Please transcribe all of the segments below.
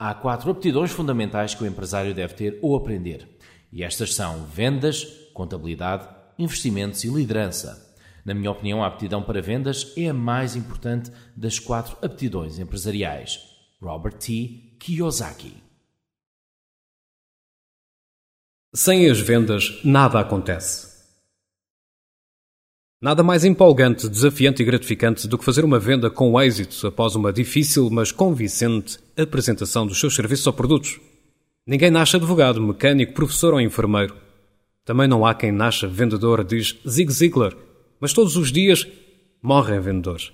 Há quatro aptidões fundamentais que o empresário deve ter ou aprender. E estas são vendas, contabilidade, investimentos e liderança. Na minha opinião, a aptidão para vendas é a mais importante das quatro aptidões empresariais. Robert T. Kiyosaki. Sem as vendas, nada acontece. Nada mais empolgante, desafiante e gratificante do que fazer uma venda com êxito após uma difícil, mas convincente apresentação dos seus serviços ou produtos. Ninguém nasce advogado, mecânico, professor ou enfermeiro. Também não há quem nasça vendedor, diz Zig Ziglar, mas todos os dias morrem vendedores.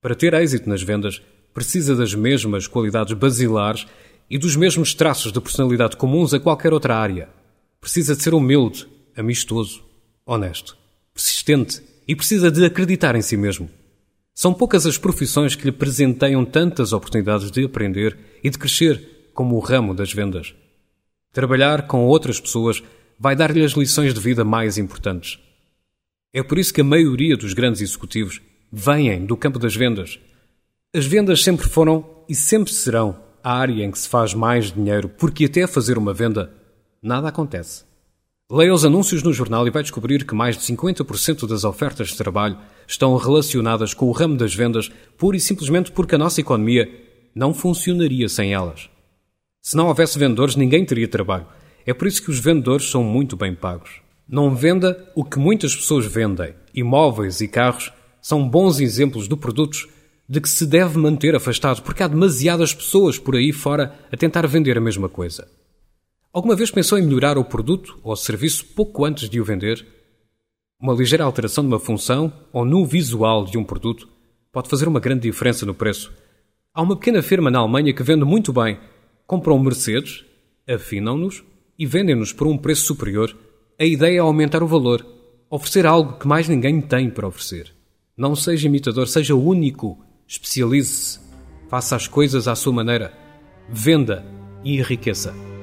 Para ter êxito nas vendas, precisa das mesmas qualidades basilares e dos mesmos traços de personalidade comuns a qualquer outra área. Precisa de ser humilde, amistoso, honesto persistente e precisa de acreditar em si mesmo. São poucas as profissões que lhe presenteiam tantas oportunidades de aprender e de crescer como o ramo das vendas. Trabalhar com outras pessoas vai dar-lhe as lições de vida mais importantes. É por isso que a maioria dos grandes executivos vêm do campo das vendas. As vendas sempre foram e sempre serão a área em que se faz mais dinheiro, porque até fazer uma venda nada acontece. Leia os anúncios no jornal e vai descobrir que mais de 50% das ofertas de trabalho estão relacionadas com o ramo das vendas, pura e simplesmente porque a nossa economia não funcionaria sem elas. Se não houvesse vendedores, ninguém teria trabalho. É por isso que os vendedores são muito bem pagos. Não venda o que muitas pessoas vendem. Imóveis e carros são bons exemplos de produtos de que se deve manter afastado, porque há demasiadas pessoas por aí fora a tentar vender a mesma coisa. Alguma vez pensou em melhorar o produto ou serviço pouco antes de o vender? Uma ligeira alteração de uma função ou no visual de um produto pode fazer uma grande diferença no preço. Há uma pequena firma na Alemanha que vende muito bem. Compram Mercedes, afinam-nos e vendem-nos por um preço superior. A ideia é aumentar o valor, oferecer algo que mais ninguém tem para oferecer. Não seja imitador, seja único. Especialize-se. Faça as coisas à sua maneira. Venda e enriqueça.